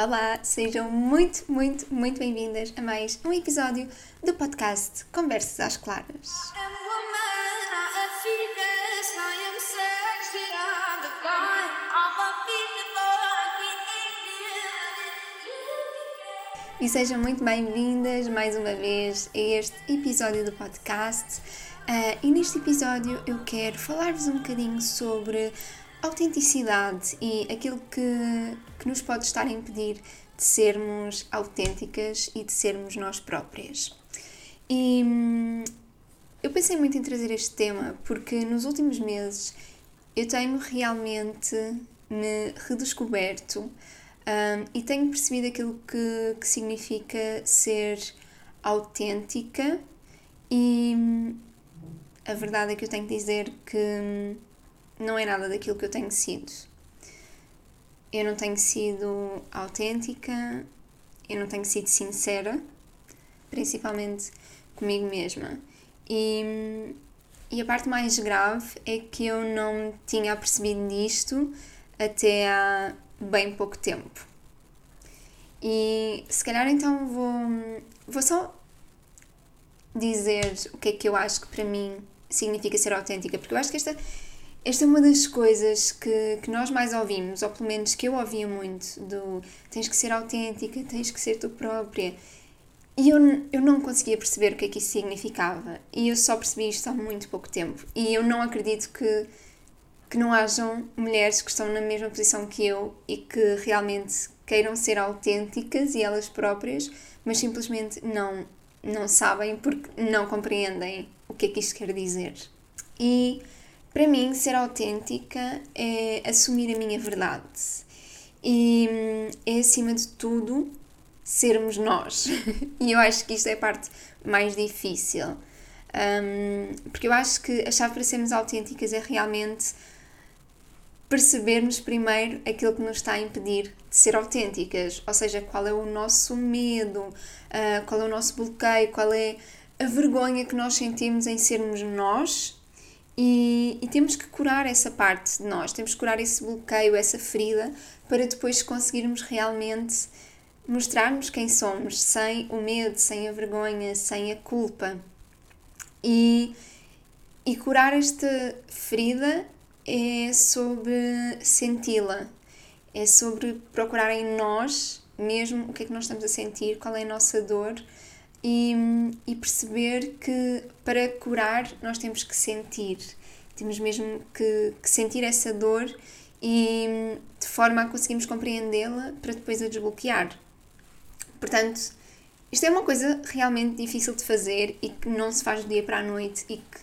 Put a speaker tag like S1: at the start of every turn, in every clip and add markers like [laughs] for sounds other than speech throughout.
S1: Olá, sejam muito, muito, muito bem-vindas a mais um episódio do podcast Conversas às Claras. E sejam muito bem-vindas mais uma vez a este episódio do podcast. Uh, e neste episódio eu quero falar-vos um bocadinho sobre autenticidade e aquilo que, que nos pode estar a impedir de sermos autênticas e de sermos nós próprias. E hum, eu pensei muito em trazer este tema porque nos últimos meses eu tenho realmente me redescoberto um, e tenho percebido aquilo que, que significa ser autêntica e hum, a verdade é que eu tenho que dizer que hum, não é nada daquilo que eu tenho sido. Eu não tenho sido autêntica, eu não tenho sido sincera, principalmente comigo mesma. E, e a parte mais grave é que eu não tinha percebido disto até há bem pouco tempo. E se calhar então vou, vou só dizer o que é que eu acho que para mim significa ser autêntica, porque eu acho que esta esta é uma das coisas que, que nós mais ouvimos, ou pelo menos que eu ouvia muito, do tens que ser autêntica, tens que ser tu própria. E eu, eu não conseguia perceber o que é que isso significava. E eu só percebi isto há muito pouco tempo. E eu não acredito que, que não hajam mulheres que estão na mesma posição que eu e que realmente queiram ser autênticas e elas próprias, mas simplesmente não, não sabem porque não compreendem o que é que isto quer dizer. E para mim, ser autêntica é assumir a minha verdade e hum, é, acima de tudo, sermos nós. [laughs] e eu acho que isto é a parte mais difícil. Um, porque eu acho que a chave para sermos autênticas é realmente percebermos primeiro aquilo que nos está a impedir de ser autênticas, ou seja, qual é o nosso medo, uh, qual é o nosso bloqueio, qual é a vergonha que nós sentimos em sermos nós e, e, temos que curar essa parte de nós, temos que curar esse bloqueio, essa ferida, para depois conseguirmos realmente mostrarmos quem somos, sem o medo, sem a vergonha, sem a culpa. E, e curar esta ferida é sobre senti-la, é sobre procurar em nós mesmo o que é que nós estamos a sentir, qual é a nossa dor e, e perceber que para curar nós temos que sentir, temos mesmo que, que sentir essa dor e de forma a conseguirmos compreendê-la para depois a desbloquear. Portanto, isto é uma coisa realmente difícil de fazer e que não se faz do dia para a noite e que,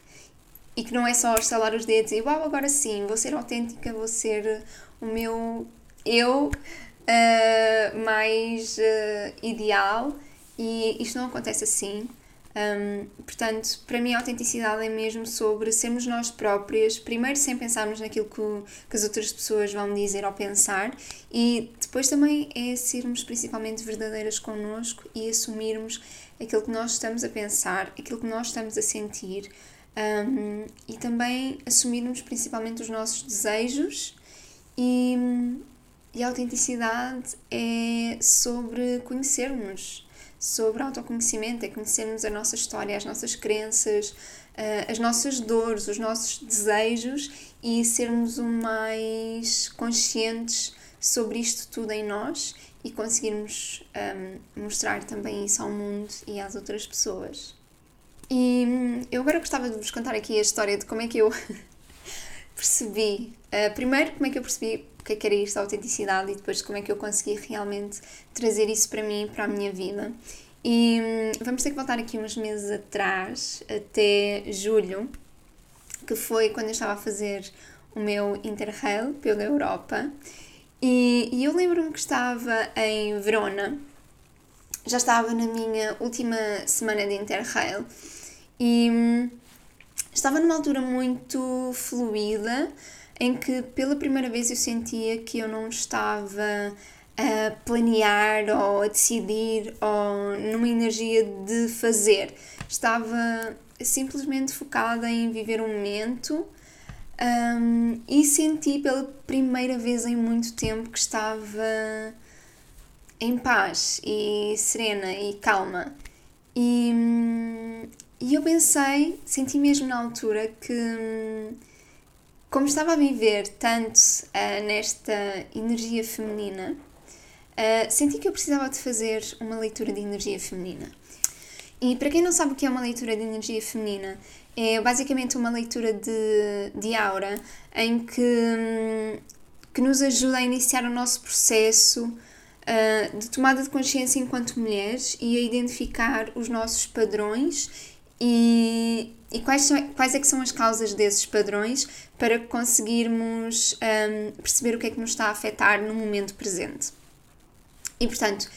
S1: e que não é só estalar os dedos e uau, agora sim, vou ser autêntica, vou ser o meu eu uh, mais uh, ideal e isto não acontece assim. Um, portanto, para mim a autenticidade é mesmo sobre sermos nós próprias, primeiro sem pensarmos naquilo que, que as outras pessoas vão dizer ou pensar, e depois também é sermos principalmente verdadeiras connosco e assumirmos aquilo que nós estamos a pensar, aquilo que nós estamos a sentir, um, e também assumirmos principalmente os nossos desejos e, e a autenticidade é sobre conhecermos sobre autoconhecimento, é conhecermos a nossa história, as nossas crenças, uh, as nossas dores, os nossos desejos e sermos o mais conscientes sobre isto tudo em nós e conseguirmos um, ah, mostrar também isso ao mundo e às outras pessoas. E hum, eu agora gostava de vos contar aqui a história de como é que eu [laughs] percebi. Uh, primeiro, como é que eu percebi o que é que era isto da autenticidade e depois como é que eu consegui realmente trazer isso para mim, para a minha vida. E hum, vamos ter que voltar aqui uns meses atrás, até julho, que foi quando eu estava a fazer o meu Interrail pela Europa. E, e eu lembro-me que estava em Verona, já estava na minha última semana de Interrail e hum, estava numa altura muito fluida em que pela primeira vez eu sentia que eu não estava a planear ou a decidir ou numa energia de fazer. Estava simplesmente focada em viver um momento um, e senti pela primeira vez em muito tempo que estava em paz e serena e calma. E, e eu pensei, senti mesmo na altura que, como estava a viver tanto uh, nesta energia feminina, uh, senti que eu precisava de fazer uma leitura de energia feminina. E para quem não sabe o que é uma leitura de energia feminina, é basicamente uma leitura de, de aura em que, que nos ajuda a iniciar o nosso processo uh, de tomada de consciência enquanto mulheres e a identificar os nossos padrões e, e quais, são, quais é que são as causas desses padrões para conseguirmos um, perceber o que é que nos está a afetar no momento presente. E portanto,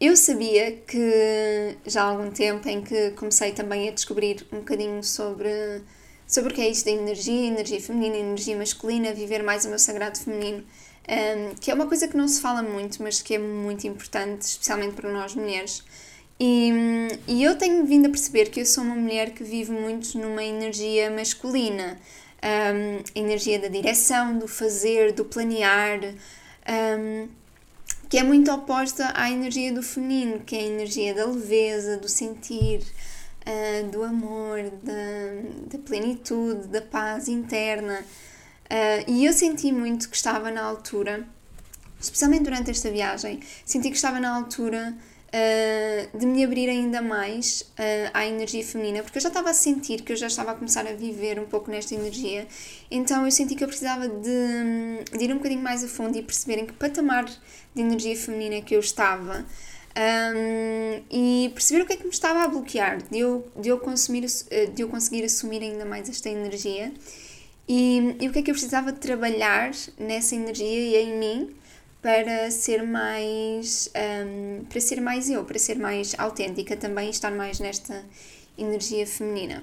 S1: eu sabia que já há algum tempo em que comecei também a descobrir um bocadinho sobre, sobre o que é isto da energia, energia feminina, energia masculina, viver mais o meu sagrado feminino, um, que é uma coisa que não se fala muito, mas que é muito importante, especialmente para nós mulheres. E, e eu tenho vindo a perceber que eu sou uma mulher que vive muito numa energia masculina, um, a energia da direção, do fazer, do planear. Um, que é muito oposta à energia do feminino, que é a energia da leveza, do sentir, uh, do amor, da, da, plenitude, da paz interna. Uh, e eu senti muito que estava na altura, especialmente durante esta viagem, senti que estava na altura uh, de me abrir ainda mais uh, à energia feminina, porque eu já estava a sentir que eu já estava a começar a viver um pouco nesta energia, então eu senti que eu precisava de, de ir um bocadinho mais a fundo e perceber em que patamar de energia feminina que eu estava. Um, e perceber o que é que me estava a bloquear, de eu, de eu, consumir, de eu conseguir assumir ainda mais esta energia e, e o que é que eu precisava de trabalhar nessa energia e em mim para ser mais um, para ser mais eu, para ser mais autêntica também estar mais nesta energia feminina.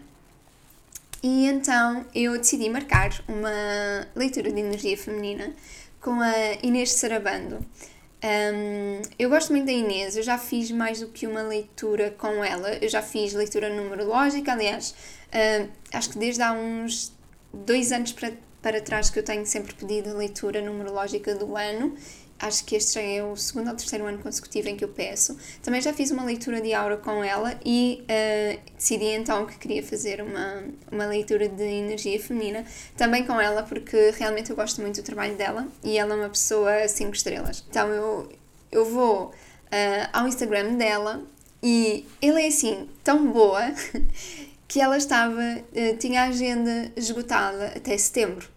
S1: E então eu decidi marcar uma leitura de energia feminina com a Inês Sarabando. Um, eu gosto muito da Inês, eu já fiz mais do que uma leitura com ela, eu já fiz leitura numerológica, aliás, uh, acho que desde há uns dois anos para, para trás que eu tenho sempre pedido a leitura numerológica do ano acho que este já é o segundo ou terceiro ano consecutivo em que eu peço. Também já fiz uma leitura de aura com ela e uh, decidi então que queria fazer uma, uma leitura de energia feminina também com ela, porque realmente eu gosto muito do trabalho dela e ela é uma pessoa 5 estrelas. Então eu, eu vou uh, ao Instagram dela e ela é assim tão boa [laughs] que ela estava, uh, tinha a agenda esgotada até setembro.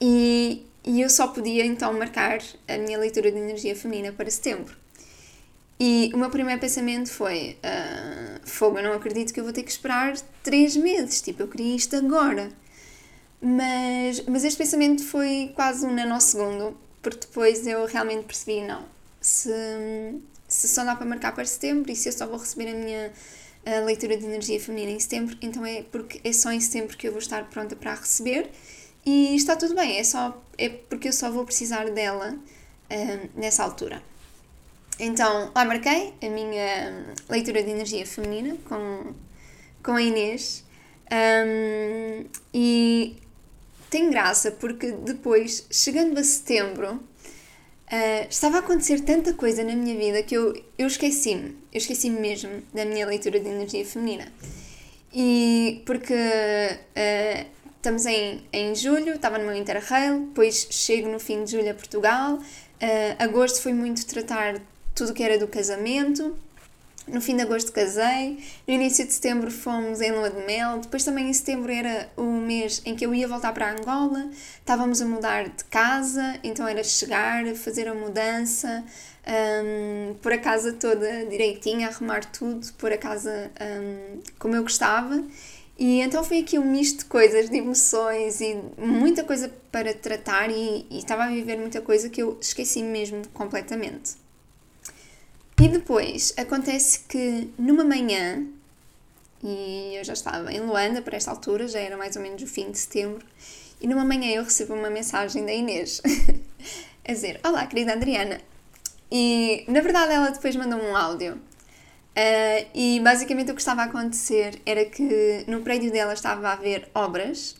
S1: E e eu só podia então marcar a minha leitura de energia feminina para setembro. E o meu primeiro pensamento foi: uh, fogo, eu não acredito que eu vou ter que esperar três meses, tipo, eu queria isto agora. Mas, mas este pensamento foi quase um nanosegundo, porque depois eu realmente percebi: não, se, se só dá para marcar para setembro e se eu só vou receber a minha a leitura de energia feminina em setembro, então é porque é só em setembro que eu vou estar pronta para receber e está tudo bem, é, só, é porque eu só vou precisar dela um, nessa altura. Então, lá marquei a minha leitura de energia feminina com, com a Inês um, e tem graça porque depois, chegando a setembro, uh, estava a acontecer tanta coisa na minha vida que eu, eu esqueci-me, eu esqueci-me mesmo da minha leitura de energia feminina. E porque uh, Estamos em, em julho, estava no meu Interrail, depois chego no fim de julho a Portugal. Uh, agosto foi muito tratar tudo que era do casamento. No fim de agosto casei, no início de setembro fomos em lua de mel, depois também em setembro era o mês em que eu ia voltar para Angola, estávamos a mudar de casa, então era chegar, fazer a mudança, um, pôr a casa toda direitinha, arrumar tudo, pôr a casa um, como eu gostava e então foi aqui um misto de coisas, de emoções e muita coisa para tratar e, e estava a viver muita coisa que eu esqueci mesmo completamente. E depois acontece que numa manhã, e eu já estava em Luanda para esta altura, já era mais ou menos o fim de setembro, e numa manhã eu recebo uma mensagem da Inês [laughs] a dizer: Olá, querida Adriana. E na verdade ela depois mandou um áudio Uh, e basicamente o que estava a acontecer era que no prédio dela estava a haver obras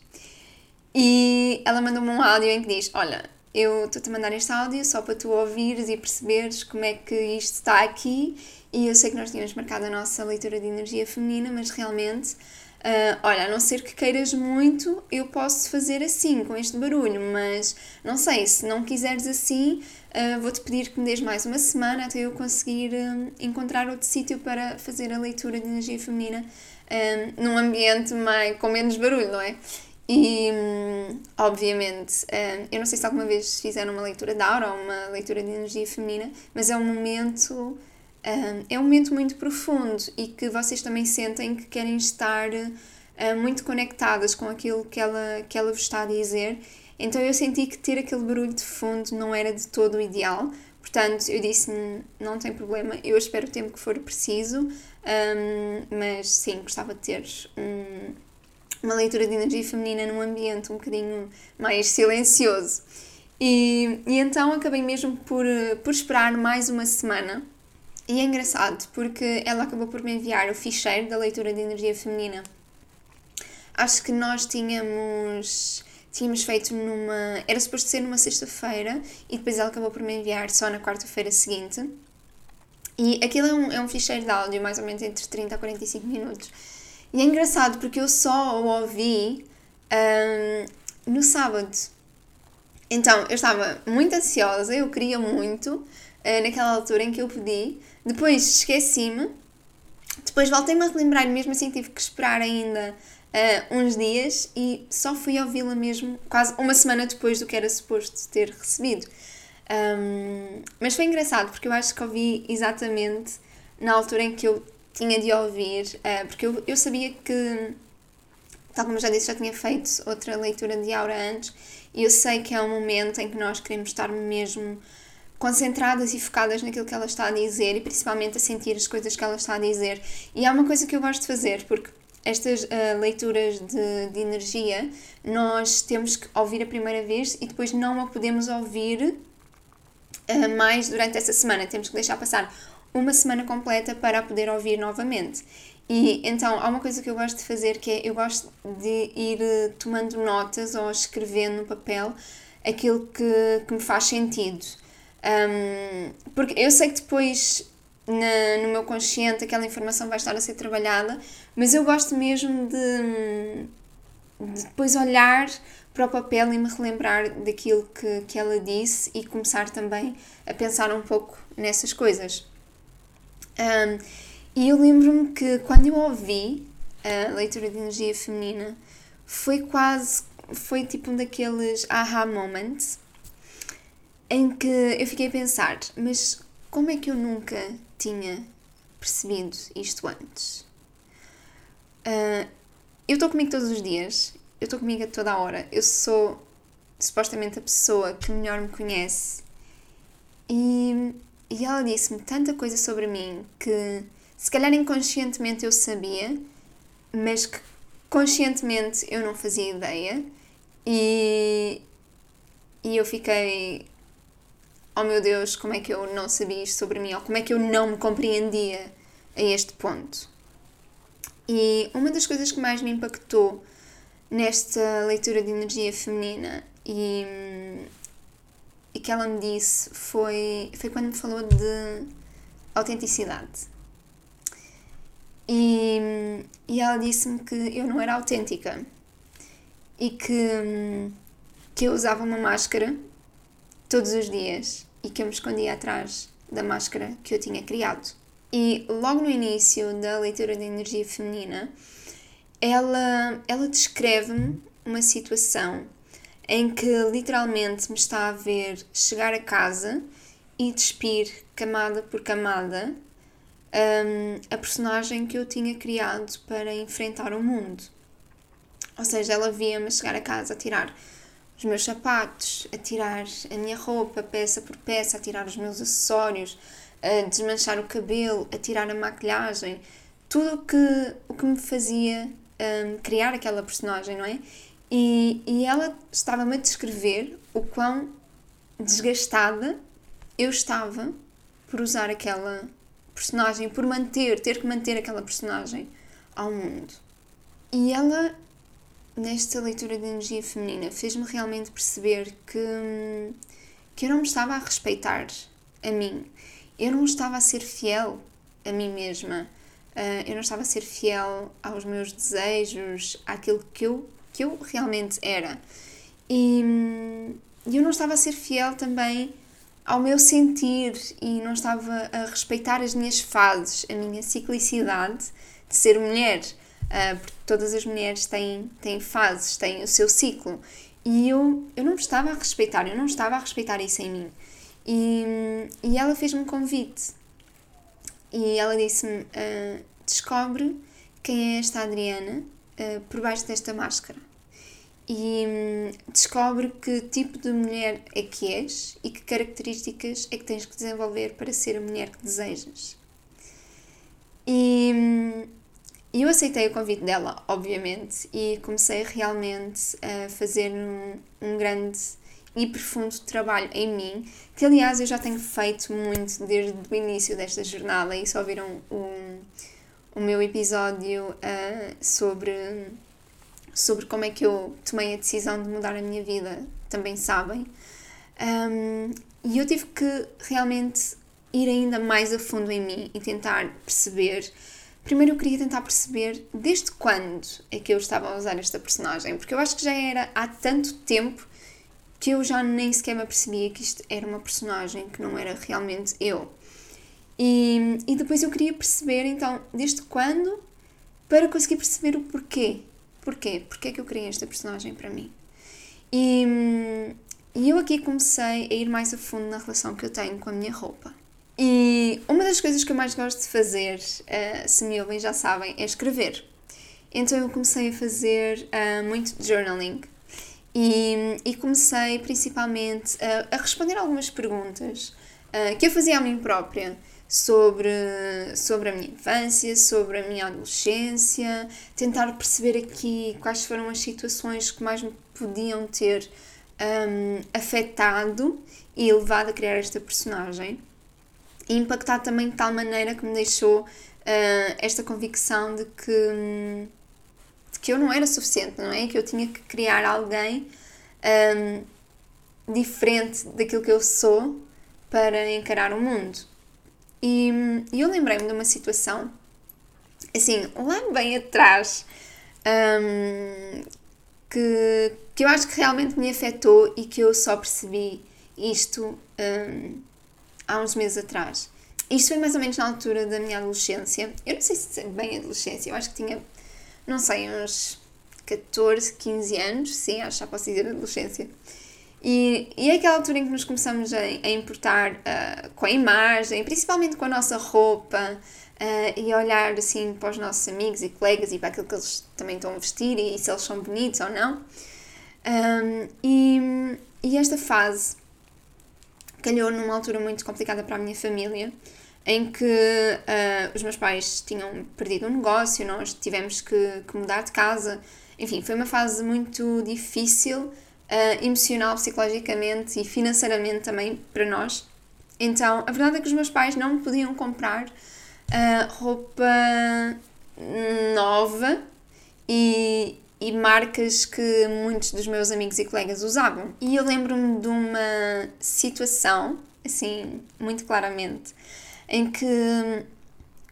S1: e ela mandou-me um áudio em que diz: Olha, eu estou-te a mandar este áudio só para tu ouvires e perceberes como é que isto está aqui. E eu sei que nós tínhamos marcado a nossa leitura de energia feminina, mas realmente, uh, olha, a não ser que queiras muito, eu posso fazer assim, com este barulho, mas não sei, se não quiseres assim, uh, vou-te pedir que me des mais uma semana até eu conseguir uh, encontrar outro sítio para fazer a leitura de energia feminina num ambiente mais, com menos barulho, não é? E, hum, obviamente, hum, eu não sei se alguma vez fizeram uma leitura de aura ou uma leitura de energia feminina, mas é um momento, hum, é um momento muito profundo e que vocês também sentem que querem estar muito conectadas com aquilo que ela, que ela vos está a dizer. Então eu senti que ter aquele barulho de fundo não era de todo o ideal. Portanto, eu disse: não tem problema, eu espero o tempo que for preciso, mas sim, gostava de ter um uma leitura de energia feminina num ambiente um bocadinho mais silencioso. E, e então acabei mesmo por, por esperar mais uma semana. E é engraçado porque ela acabou por me enviar o ficheiro da leitura de energia feminina. Acho que nós tínhamos tínhamos feito numa. Era suposto ser numa sexta-feira e depois ela acabou por me enviar só na quarta-feira seguinte. E aquilo é um, é um ficheiro de áudio, mais ou menos entre 30 a 45 minutos. E é engraçado porque eu só o ouvi um, no sábado. Então, eu estava muito ansiosa, eu queria muito, uh, naquela altura em que eu pedi. Depois esqueci-me. Depois voltei-me a relembrar, mesmo assim tive que esperar ainda uh, uns dias e só fui ouvi-la mesmo quase uma semana depois do que era suposto ter recebido. Um, mas foi engraçado porque eu acho que ouvi exatamente na altura em que eu tinha de ouvir, uh, porque eu, eu sabia que, tal como já disse, já tinha feito outra leitura de aura antes, e eu sei que é um momento em que nós queremos estar mesmo concentradas e focadas naquilo que ela está a dizer e principalmente a sentir as coisas que ela está a dizer. E há uma coisa que eu gosto de fazer, porque estas uh, leituras de, de energia nós temos que ouvir a primeira vez e depois não a podemos ouvir uh, mais durante essa semana. Temos que deixar passar uma semana completa para a poder ouvir novamente. E então há uma coisa que eu gosto de fazer que é eu gosto de ir eh, tomando notas ou escrevendo no papel aquilo que, que me faz sentido. Um, porque eu sei que depois na, no meu consciente aquela informação vai estar a ser trabalhada, mas eu gosto mesmo de, de depois olhar para o papel e me relembrar daquilo que, que ela disse e começar também a pensar um pouco nessas coisas. Um, e eu lembro-me que quando eu ouvi a leitura de energia feminina, foi quase, foi tipo um daqueles aha moments em que eu fiquei a pensar, mas como é que eu nunca tinha percebido isto antes? Uh, eu estou comigo todos os dias, eu estou comigo a toda a hora, eu sou supostamente a pessoa que melhor me conhece e e ela disse-me tanta coisa sobre mim que se calhar inconscientemente eu sabia, mas que conscientemente eu não fazia ideia. E, e eu fiquei, oh meu Deus, como é que eu não sabia isto sobre mim? Ou como é que eu não me compreendia a este ponto? E uma das coisas que mais me impactou nesta leitura de energia feminina e e que ela me disse foi, foi quando me falou de autenticidade. E, e ela disse-me que eu não era autêntica e que, que eu usava uma máscara todos os dias e que eu me escondia atrás da máscara que eu tinha criado. E logo no início da leitura da energia feminina, ela, ela descreve-me uma situação em que literalmente me está a ver chegar a casa e despir camada por camada um, a personagem que eu tinha criado para enfrentar o mundo. Ou seja, ela via-me chegar a casa a tirar os meus sapatos, a tirar a minha roupa peça por peça, a tirar os meus acessórios, a desmanchar o cabelo, a tirar a maquilhagem, tudo o que, o que me fazia um, criar aquela personagem, não é? E, e ela estava-me a descrever o quão desgastada eu estava por usar aquela personagem, por manter, ter que manter aquela personagem ao mundo. E ela nesta leitura de energia feminina fez-me realmente perceber que, que eu não me estava a respeitar a mim, eu não estava a ser fiel a mim mesma, uh, eu não estava a ser fiel aos meus desejos, àquilo que eu, que eu realmente era. E eu não estava a ser fiel também ao meu sentir e não estava a respeitar as minhas fases, a minha ciclicidade de ser mulher. Uh, porque todas as mulheres têm, têm fases, têm o seu ciclo. E eu, eu não estava a respeitar, eu não estava a respeitar isso em mim. E, e ela fez-me um convite. E ela disse-me: uh, Descobre quem é esta Adriana uh, por baixo desta máscara. E um, descobre que tipo de mulher é que és e que características é que tens que desenvolver para ser a mulher que desejas. E um, eu aceitei o convite dela, obviamente, e comecei realmente a fazer um, um grande e profundo trabalho em mim, que aliás eu já tenho feito muito desde o início desta jornada e só viram o, o meu episódio uh, sobre, sobre como é que eu tomei a decisão de mudar a minha vida, também sabem. Um, e eu tive que realmente ir ainda mais a fundo em mim e tentar perceber. Primeiro eu queria tentar perceber desde quando é que eu estava a usar esta personagem, porque eu acho que já era há tanto tempo que eu já nem sequer me apercebia que isto era uma personagem, que não era realmente eu. E, e depois eu queria perceber, então, desde quando, para conseguir perceber o porquê. Porquê? Porquê é que eu criei esta personagem para mim? E, e eu aqui comecei a ir mais a fundo na relação que eu tenho com a minha roupa. E uma das coisas que eu mais gosto de fazer, uh, se me ouvem já sabem, é escrever. Então eu comecei a fazer uh, muito journaling. E, e comecei principalmente a, a, responder algumas perguntas uh, que eu fazia a mim própria sobre, sobre a minha infância, sobre a minha adolescência, tentar perceber aqui quais foram as situações que mais me podiam ter um, afetado e levado a criar esta personagem. E impactado também de tal maneira que me deixou uh, esta convicção de que que eu não era suficiente, não é? Que eu tinha que criar alguém um, diferente daquilo que eu sou para encarar o mundo. E, e eu lembrei-me de uma situação, assim, lá bem atrás, um, que, que eu acho que realmente me afetou e que eu só percebi isto um, há uns meses atrás. Isto foi mais ou menos na altura da minha adolescência. Eu não sei se é bem adolescência, eu acho que tinha não sei, uns 14, 15 anos, sim, acho que já posso dizer adolescência. E, e é aquela altura em que nos começamos a, a importar uh, com a imagem, principalmente com a nossa roupa, uh, e olhar assim para os nossos amigos e colegas e para aquilo que eles também estão a vestir e, e se eles são bonitos ou não. Um, e, e esta fase calhou numa altura muito complicada para a minha família, em que uh, os meus pais tinham perdido um negócio, nós tivemos que, que mudar de casa. Enfim, foi uma fase muito difícil, uh, emocional, psicologicamente e financeiramente também para nós. Então, a verdade é que os meus pais não podiam comprar uh, roupa nova e, e marcas que muitos dos meus amigos e colegas usavam. E eu lembro-me de uma situação, assim, muito claramente, em que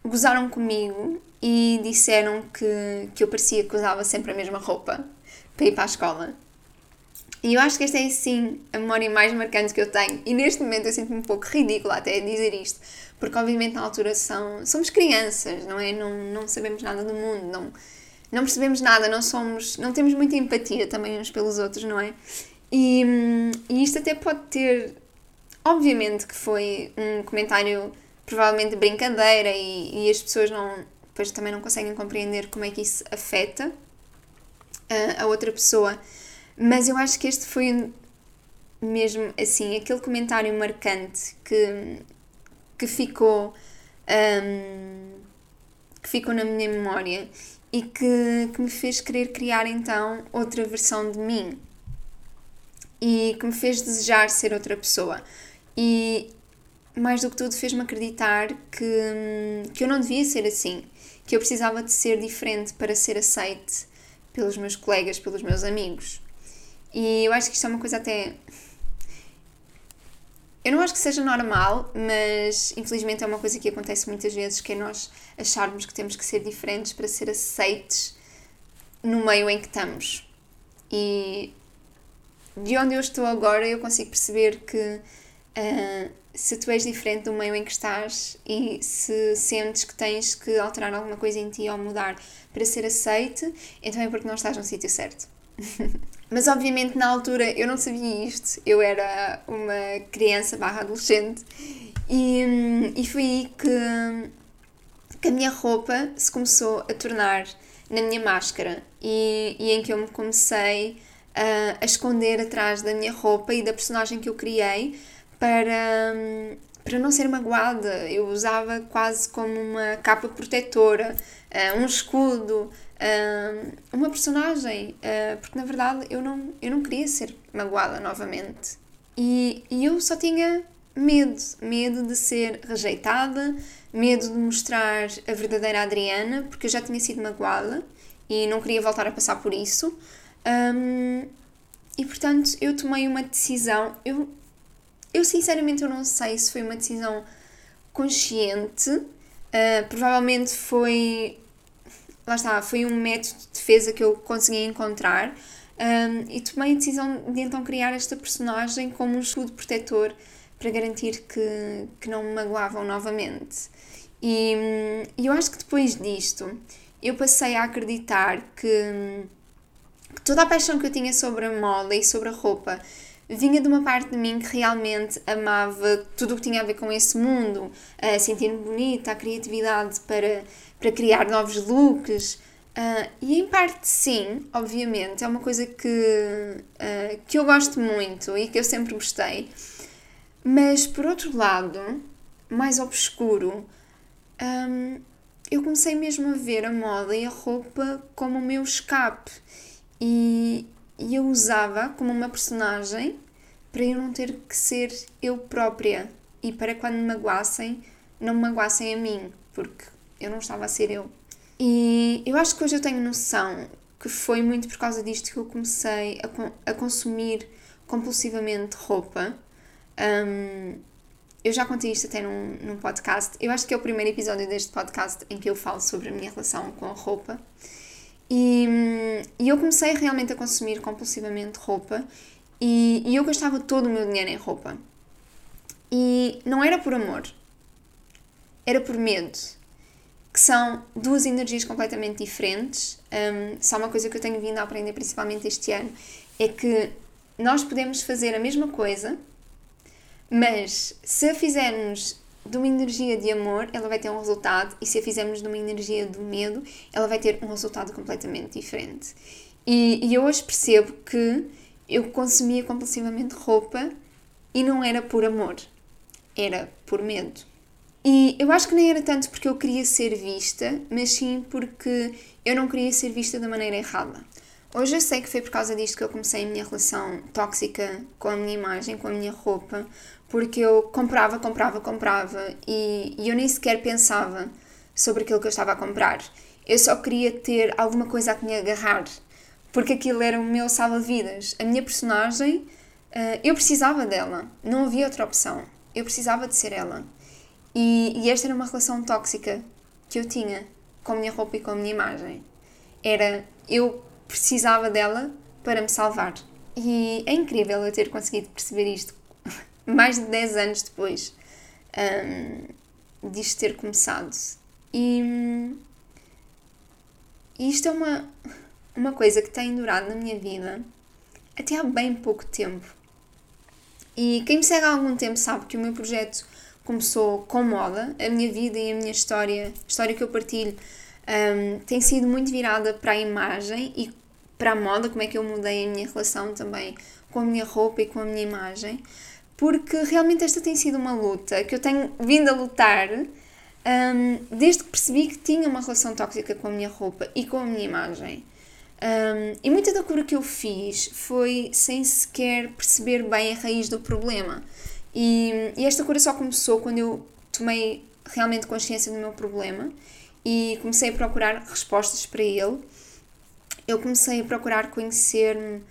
S1: gozaram comigo e disseram que, que eu parecia que usava sempre a mesma roupa para ir para a escola. E eu acho que esta é sim a memória mais marcante que eu tenho. E neste momento eu sinto-me um pouco ridícula até dizer isto, porque obviamente na altura são, somos crianças, não é? Não, não sabemos nada do mundo, não, não percebemos nada, não somos, não temos muita empatia também uns pelos outros, não é? E, e isto até pode ter, obviamente que foi um comentário provavelmente brincadeira e, e as pessoas não, depois também não conseguem compreender como é que isso afeta a, a outra pessoa. Mas eu acho que este foi mesmo assim, aquele comentário marcante que, que ficou um, que ficou na minha memória e que, que me fez querer criar então outra versão de mim e que me fez desejar ser outra pessoa. E mais do que tudo, fez-me acreditar que, que eu não devia ser assim, que eu precisava de ser diferente para ser aceite pelos meus colegas, pelos meus amigos. E eu acho que isto é uma coisa até. Eu não acho que seja normal, mas infelizmente é uma coisa que acontece muitas vezes, que é nós acharmos que temos que ser diferentes para ser aceites no meio em que estamos. E de onde eu estou agora, eu consigo perceber que uh, se tu és diferente do meio em que estás e se sentes que tens que alterar alguma coisa em ti ou mudar para ser aceite, então é porque não estás no sítio certo. [laughs] Mas obviamente na altura eu não sabia isto, eu era uma criança barra adolescente e, hum, e foi aí que, que a minha roupa se começou a tornar na minha máscara e, e em que eu me comecei a, a esconder atrás da minha roupa e da personagem que eu criei para, para não ser magoada. Eu usava quase como uma capa protetora, uh, um escudo, uh, uma personagem, uh, porque na verdade eu não, eu não queria ser magoada novamente. E, e eu só tinha medo, medo de ser rejeitada, medo de mostrar a verdadeira Adriana, porque eu já tinha sido magoada e não queria voltar a passar por isso. Um, e portanto eu tomei uma decisão. Eu, eu sinceramente eu não sei se foi uma decisão consciente. Uh, provavelmente foi. Lá está, foi um método de defesa que eu consegui encontrar. Um, e tomei a decisão de então criar esta personagem como um escudo protetor para garantir que, que não me magoavam novamente. E, e eu acho que depois disto eu passei a acreditar que, que toda a paixão que eu tinha sobre a moda e sobre a roupa vinha de uma parte de mim que realmente amava tudo o que tinha a ver com esse mundo, a sentir-me bonita, a criatividade para, para criar novos looks. Uh, e em parte, sim, obviamente, é uma coisa que, uh, que eu gosto muito e que eu sempre gostei. Mas, por outro lado, mais obscuro, um, eu comecei mesmo a ver a moda e a roupa como o meu escape. E, e eu usava como uma personagem para eu não ter que ser eu própria e para quando me magoassem, não me magoassem a mim, porque eu não estava a ser eu. E eu acho que hoje eu tenho noção que foi muito por causa disto que eu comecei a, a consumir compulsivamente roupa. Um, eu já contei isto até num, num podcast. Eu acho que é o primeiro episódio deste podcast em que eu falo sobre a minha relação com a roupa. E, e eu comecei realmente a consumir compulsivamente roupa e, e eu gastava todo o meu dinheiro em roupa. E não era por amor, era por medo, que são duas energias completamente diferentes. Um, só uma coisa que eu tenho vindo a aprender, principalmente este ano, é que nós podemos fazer a mesma coisa mas se a fizermos de uma energia de amor, ela vai ter um resultado, e se a fizermos de uma energia do medo, ela vai ter um resultado completamente diferente. E, e eu hoje percebo que eu consumia compulsivamente roupa e não era por amor, era por medo. E eu acho que nem era tanto porque eu queria ser vista, mas sim porque eu não queria ser vista da maneira errada. Hoje eu sei que foi por causa disto que eu comecei a minha relação tóxica com a minha imagem, com a minha roupa, porque eu comprava, comprava, comprava e, e eu nem sequer pensava sobre aquilo que eu estava a comprar. Eu só queria ter alguma coisa a que me agarrar, porque aquilo era o meu salva-vidas. A minha personagem, uh, eu precisava dela, não havia outra opção. Eu precisava de ser ela. E, e esta era uma relação tóxica que eu tinha com a minha roupa e com a minha imagem. Era eu precisava dela para me salvar. E é incrível eu ter conseguido perceber isto [laughs] mais de 10 anos depois um, disto ter começado. E, e isto é uma, uma coisa que tem durado na minha vida até há bem pouco tempo. E quem me segue há algum tempo sabe que o meu projeto começou com moda, a minha vida e a minha história, a história que eu partilho, um, tem sido muito virada para a imagem e para a moda, como é que eu mudei a minha relação também com a minha roupa e com a minha imagem porque realmente esta tem sido uma luta que eu tenho vindo a lutar um, desde que percebi que tinha uma relação tóxica com a minha roupa e com a minha imagem. Um, e muita da cura que eu fiz foi sem sequer perceber bem a raiz do problema. E, e esta cura só começou quando eu tomei realmente consciência do meu problema e comecei a procurar respostas para ele. Eu comecei a procurar conhecer-me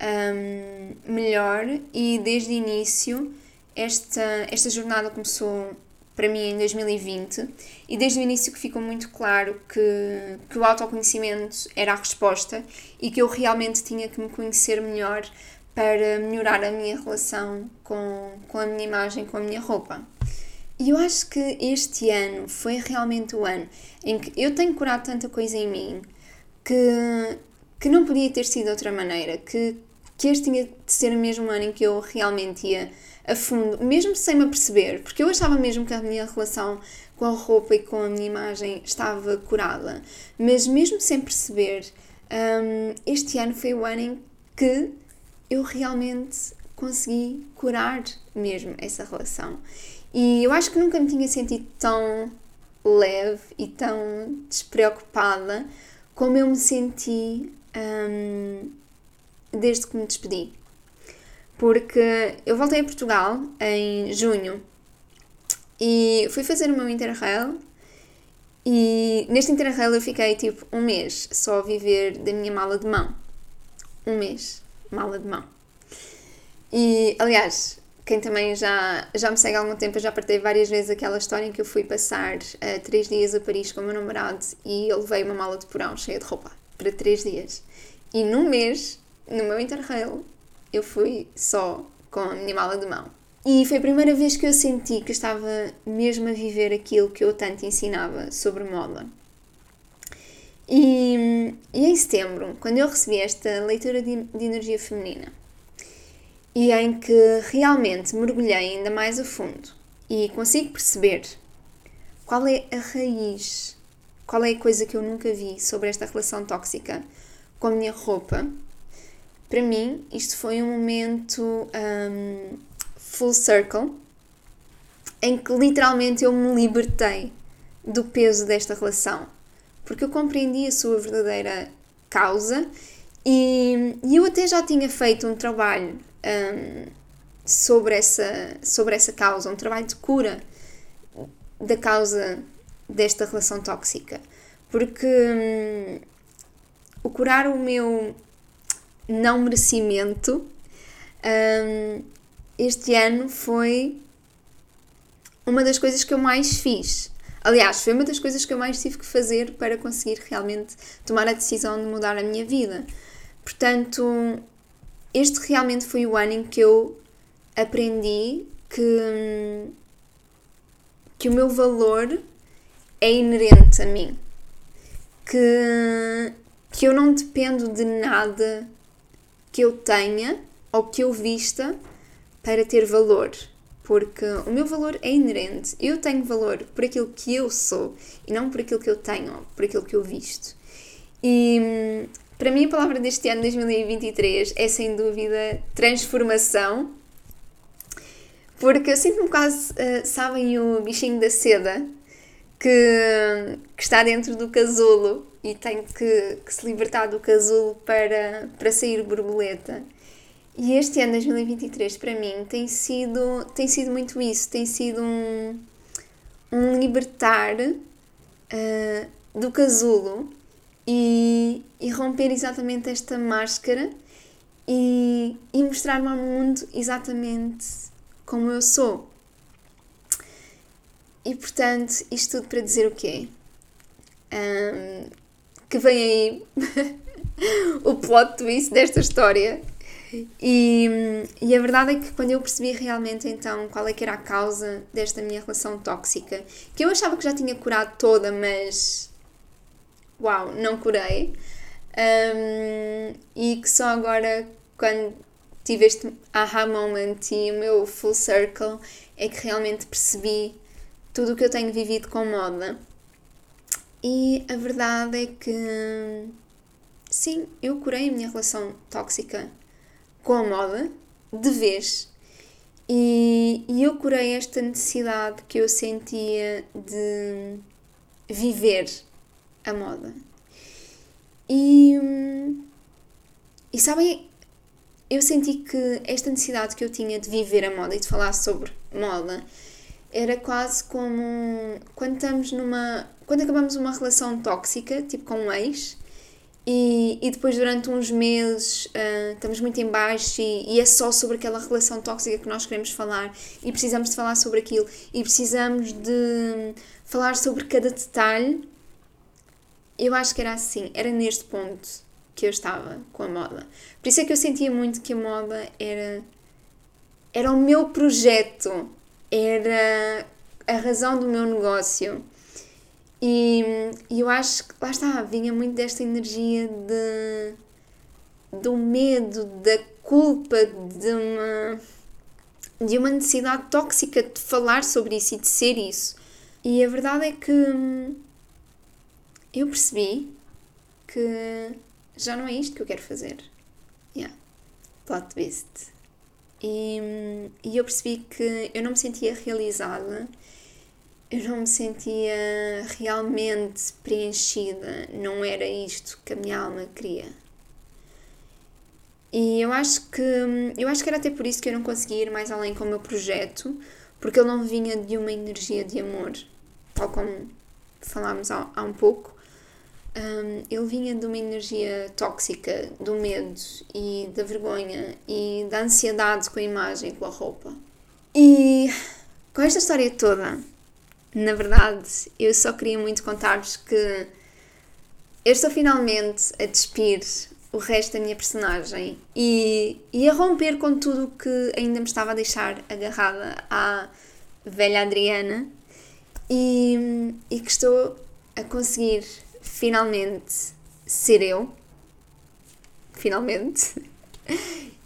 S1: um, melhor e desde o início esta, esta jornada começou para mim em 2020 e desde o início que ficou muito claro que, que o autoconhecimento era a resposta e que eu realmente tinha que me conhecer melhor para melhorar a minha relação com, com a minha imagem, com a minha roupa. E eu acho que este ano foi realmente o ano em que eu tenho curado tanta coisa em mim que, que não podia ter sido de outra maneira, que, que este tinha de ser o mesmo ano em que eu realmente ia a fundo, mesmo sem me aperceber, porque eu achava mesmo que a minha relação com a roupa e com a minha imagem estava curada, mas mesmo sem perceber, um, este ano foi o ano em que eu realmente consegui curar mesmo essa relação. E eu acho que nunca me tinha sentido tão leve e tão despreocupada como eu me senti um, desde que me despedi. Porque eu voltei a Portugal em junho e fui fazer o meu Interrail e neste Interrail eu fiquei tipo um mês só a viver da minha mala de mão. Um mês, mala de mão. E aliás, quem também já, já me segue há algum tempo, eu já partei várias vezes aquela história em que eu fui passar uh, três dias a Paris com o meu namorado e eu levei uma mala de porão cheia de roupa para três dias. E num mês, no meu Interrail, eu fui só com a minha mala de mão. E foi a primeira vez que eu senti que eu estava mesmo a viver aquilo que eu tanto ensinava sobre moda. E, e em setembro, quando eu recebi esta leitura de, de energia feminina, e em que realmente mergulhei ainda mais a fundo. E consigo perceber qual é a raiz, qual é a coisa que eu nunca vi sobre esta relação tóxica com a minha roupa, para mim isto foi um momento um, full circle em que literalmente eu me libertei do peso desta relação porque eu compreendi a sua verdadeira causa e, e eu até já tinha feito um trabalho um, sobre, essa, sobre essa causa, um trabalho de cura da causa desta relação tóxica. Porque hum, o curar o meu não merecimento um, este ano foi uma das coisas que eu mais fiz. Aliás, foi uma das coisas que eu mais tive que fazer para conseguir realmente tomar a decisão de mudar a minha vida. Portanto, este realmente foi o ano em que eu aprendi que, que o meu valor é inerente a mim. Que, que eu não dependo de nada que eu tenha ou que eu vista para ter valor. Porque o meu valor é inerente. Eu tenho valor por aquilo que eu sou e não por aquilo que eu tenho por aquilo que eu visto. E para mim, a palavra deste ano 2023 é sem dúvida transformação, porque eu sinto-me quase, uh, sabem, o bichinho da seda que, que está dentro do casulo e tem que, que, se libertar do casulo para, para sair borboleta. E este ano 2023 para mim tem sido, tem sido muito isso, tem sido um, um libertar uh, do casulo e, e romper exatamente esta máscara e, e mostrar-me ao mundo exatamente como eu sou. E portanto, isto tudo para dizer o quê? Um, que vem aí [laughs] o plot twist desta história. E, e, a verdade é que quando eu percebi realmente então qual é que era a causa desta minha relação tóxica, que eu achava que já tinha curado toda, mas uau, não curei. Um, e que só agora, quando tive este aha moment e o meu full circle, é que realmente percebi tudo o que eu tenho vivido com moda. E a verdade é que, sim, eu curei a minha relação tóxica com a moda, de vez. E, e eu curei esta necessidade que eu sentia de viver a moda. E, e sabem, eu senti que esta necessidade que eu tinha de viver a moda e de falar sobre moda era quase como quando estamos numa. quando acabamos uma relação tóxica, tipo com um ex, e, e depois durante uns meses uh, estamos muito em baixo e, e, é só sobre aquela relação tóxica que nós queremos falar e precisamos de falar sobre aquilo e precisamos de falar sobre cada detalhe. Eu acho que era assim, era neste ponto que eu estava com a moda. Por isso é que eu sentia muito que a moda era era o meu projeto, era a razão do meu negócio. E, e eu acho que, lá está, vinha muito desta energia de, do medo, da culpa, de uma, de uma necessidade tóxica de falar sobre isso e de ser isso. E a verdade é que eu percebi que já não é isto que eu quero fazer. Yeah. Plot twist. E, e eu percebi que eu não me sentia realizada eu não me sentia realmente preenchida, não era isto que a minha alma queria. E eu acho que eu acho que era até por isso que eu não conseguia ir mais além com o meu projeto, porque ele não vinha de uma energia de amor, tal como falámos há, há um pouco. Um, ele vinha de uma energia tóxica, do medo e da vergonha e da ansiedade com a imagem, com a roupa. E com esta história toda, na verdade, eu só queria muito contar-vos que eu estou finalmente a despir o resto da minha personagem e, e a romper com tudo o que ainda me estava a deixar agarrada à velha Adriana e, e que estou a conseguir finalmente ser eu. Finalmente.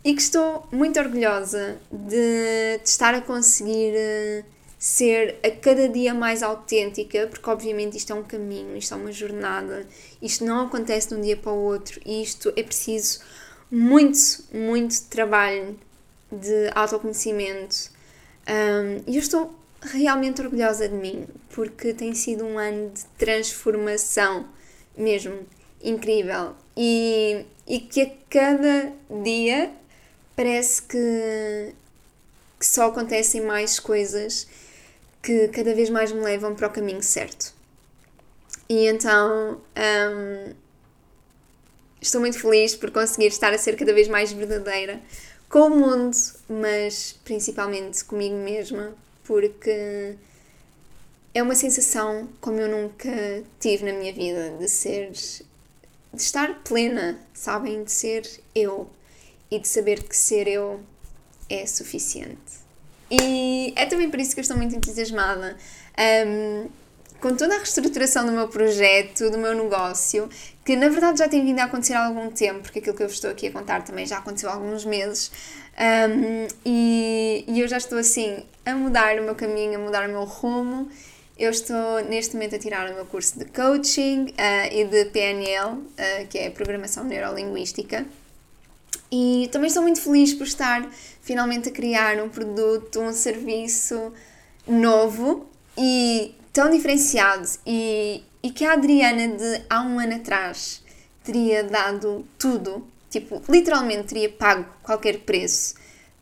S1: E que estou muito orgulhosa de, de estar a conseguir eh, ser a cada dia mais autêntica, porque obviamente isto é um caminho, isto é uma jornada, isto não acontece de um dia para o outro e isto é preciso muito, muito trabalho de autoconhecimento. Um, e eu estou realmente orgulhosa de mim, porque tem sido um ano de transformação mesmo incrível e, e que a cada dia parece que, que só acontecem mais coisas que cada vez mais me levam para o caminho certo. E então um, estou muito feliz por conseguir estar a ser cada vez mais verdadeira com o mundo, mas principalmente comigo mesma, porque é uma sensação como eu nunca tive na minha vida de ser de estar plena, sabem, de ser eu e de saber que ser eu é suficiente. E é também por isso que eu estou muito entusiasmada. Um, com toda a reestruturação do meu projeto, do meu negócio, que na verdade já tem vindo a acontecer há algum tempo, porque aquilo que eu estou aqui a contar também já aconteceu há alguns meses, um, e, e eu já estou assim a mudar o meu caminho, a mudar o meu rumo. Eu estou neste momento a tirar o meu curso de coaching uh, e de PNL, uh, ah, que é Programação Neurolinguística. E também estou muito feliz por estar finalmente a criar um produto, um serviço novo e tão diferenciado e, e que a Adriana de há um ano atrás teria dado tudo, tipo, literalmente teria pago qualquer preço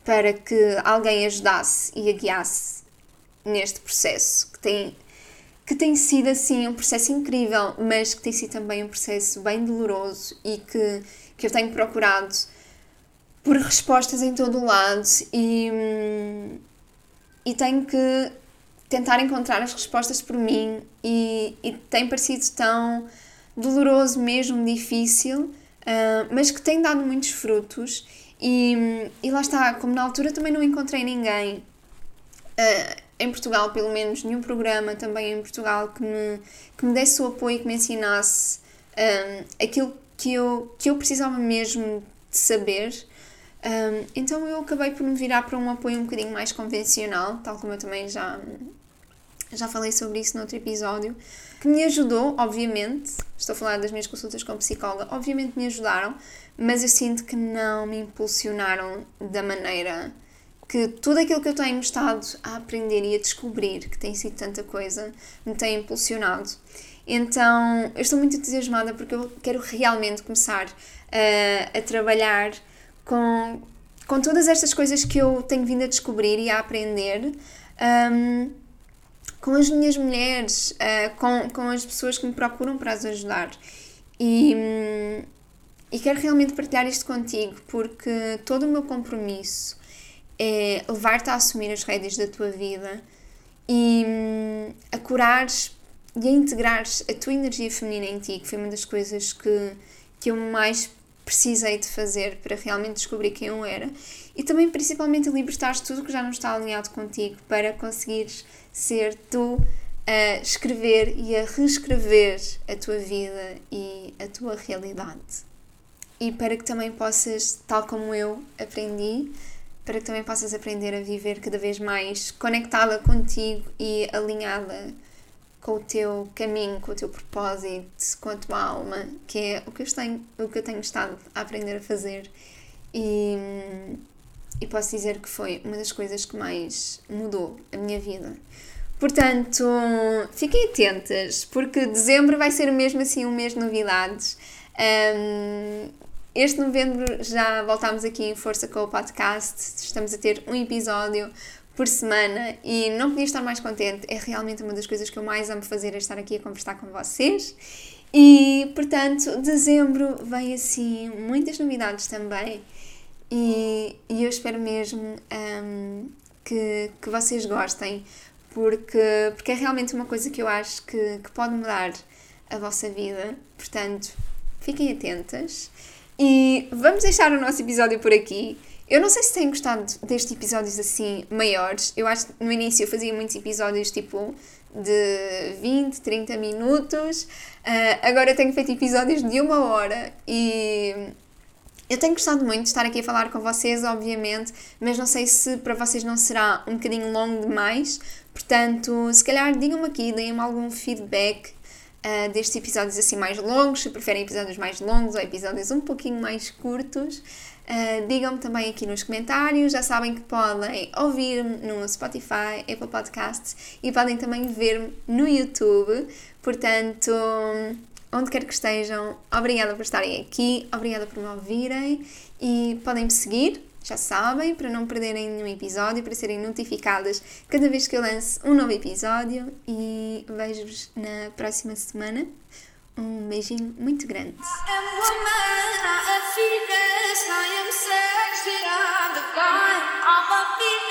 S1: para que alguém ajudasse e a guiasse neste processo que tem que tem sido assim um processo incrível, mas que tem sido também um processo bem doloroso e que, que eu tenho procurado por respostas em todo o lado e, hum, e tenho que tentar encontrar as respostas por mim e, e tem parecido tão doloroso mesmo, difícil, uh, mas que tem dado muitos frutos e, e lá está, como na altura também não encontrei ninguém uh, em Portugal, pelo menos nenhum programa também em Portugal que me, que me desse o apoio, que me ensinasse uh, aquilo que eu, que eu precisava mesmo de saber. Um, então eu acabei por me virar para um apoio um bocadinho mais convencional, tal como eu também já, já falei sobre isso no outro episódio, que me ajudou, obviamente, estou a falar das minhas consultas com psicóloga, obviamente me ajudaram, mas eu sinto que não me impulsionaram da maneira que tudo aquilo que eu tenho estado a aprender e a descobrir, que tem sido tanta coisa, me tem impulsionado. Então eu estou muito entusiasmada porque eu quero realmente começar a, a trabalhar com, com todas estas coisas que eu tenho vindo a descobrir e a aprender, um, com as minhas mulheres, uh, com, com as pessoas que me procuram para as ajudar. E, e quero realmente partilhar isto contigo porque todo o meu compromisso é levar-te a assumir as rédeas da tua vida e a curares e a integrares a tua energia feminina em ti, que foi uma das coisas que, que eu mais precisei de fazer para realmente descobrir quem eu era e também principalmente libertar tudo que já não está alinhado contigo para conseguires ser tu a escrever e a reescrever a tua vida e a tua realidade. E para que também possas, tal como eu aprendi, para que também possas aprender a viver cada vez mais conectada contigo e alinhada com o teu caminho, com o teu propósito, com a tua alma, que é o que eu tenho, o que eu tenho estado a aprender a fazer. E, e posso dizer que foi uma das coisas que mais mudou a minha vida. Portanto, fiquem atentas, porque dezembro vai ser mesmo assim um mês de novidades. Um, este novembro já voltámos aqui em força com o podcast, estamos a ter um episódio por semana e não podia estar mais contente. É realmente uma das coisas que eu mais amo fazer, é estar aqui a conversar com vocês. E, portanto, dezembro vem assim muitas novidades também e, e eu espero mesmo um, que, que vocês gostem, porque, porque é realmente uma coisa que eu acho que, que pode mudar a vossa vida. Portanto, fiquem atentas. E vamos deixar o nosso episódio por aqui. Eu não sei se têm gostado destes episódios assim maiores. Eu acho que no início eu fazia muitos episódios tipo de 20, 30 minutos. Uh, agora eu tenho feito episódios de uma hora e eu tenho gostado muito de estar aqui a falar com vocês, obviamente, mas não sei se para vocês não será um bocadinho longo demais. Portanto, se calhar digam-me aqui, deem-me algum feedback uh, destes episódios assim mais longos, se preferem episódios mais longos ou episódios um pouquinho mais curtos. Uh, Digam-me também aqui nos comentários. Já sabem que podem ouvir-me no Spotify, Apple Podcasts e podem também ver-me no YouTube. Portanto, onde quer que estejam, obrigada por estarem aqui, obrigada por me ouvirem e podem me seguir, já sabem, para não perderem nenhum episódio, para serem notificadas cada vez que eu lance um novo episódio e vejo-vos na próxima semana. Um beijinho muito grande. I am